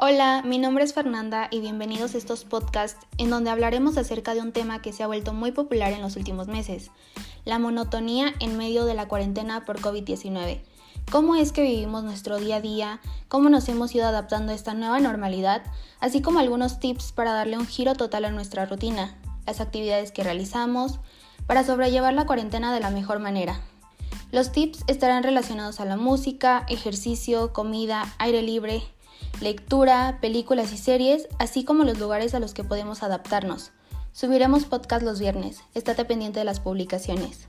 Hola, mi nombre es Fernanda y bienvenidos a estos podcasts en donde hablaremos acerca de un tema que se ha vuelto muy popular en los últimos meses, la monotonía en medio de la cuarentena por COVID-19. ¿Cómo es que vivimos nuestro día a día? ¿Cómo nos hemos ido adaptando a esta nueva normalidad? Así como algunos tips para darle un giro total a nuestra rutina, las actividades que realizamos, para sobrellevar la cuarentena de la mejor manera. Los tips estarán relacionados a la música, ejercicio, comida, aire libre, lectura, películas y series, así como los lugares a los que podemos adaptarnos. Subiremos podcast los viernes, estate pendiente de las publicaciones.